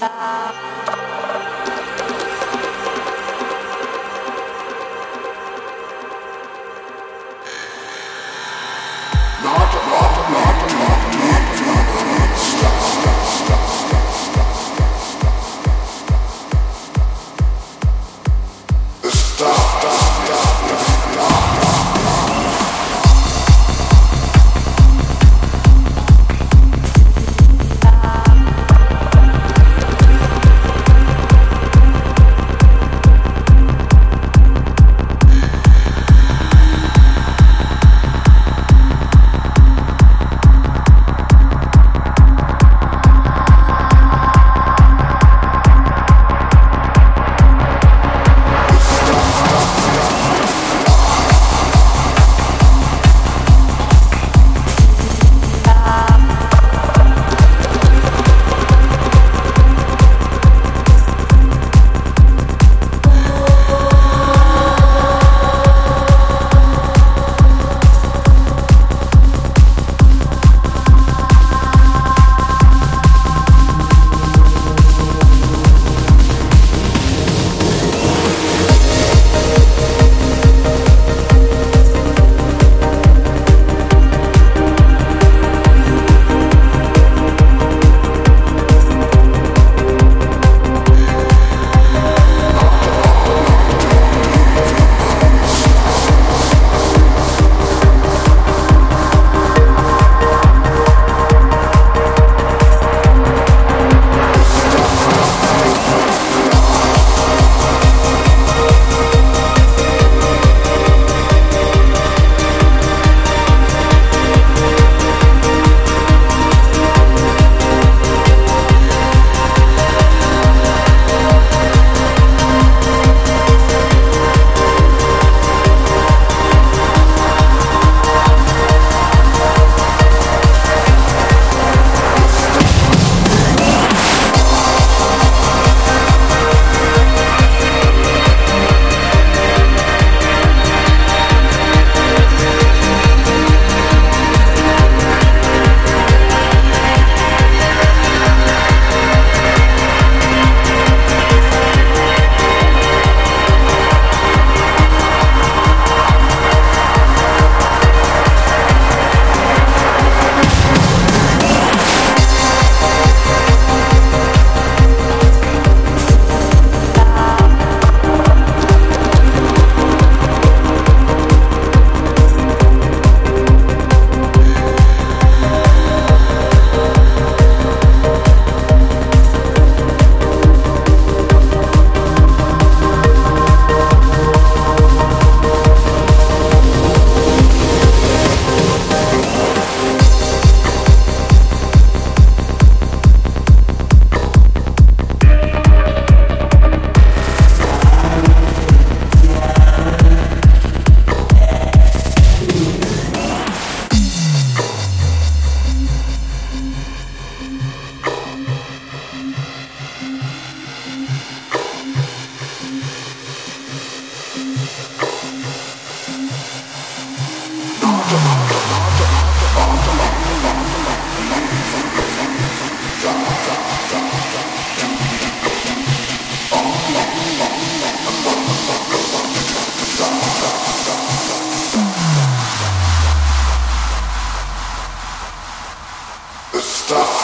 love. Stop.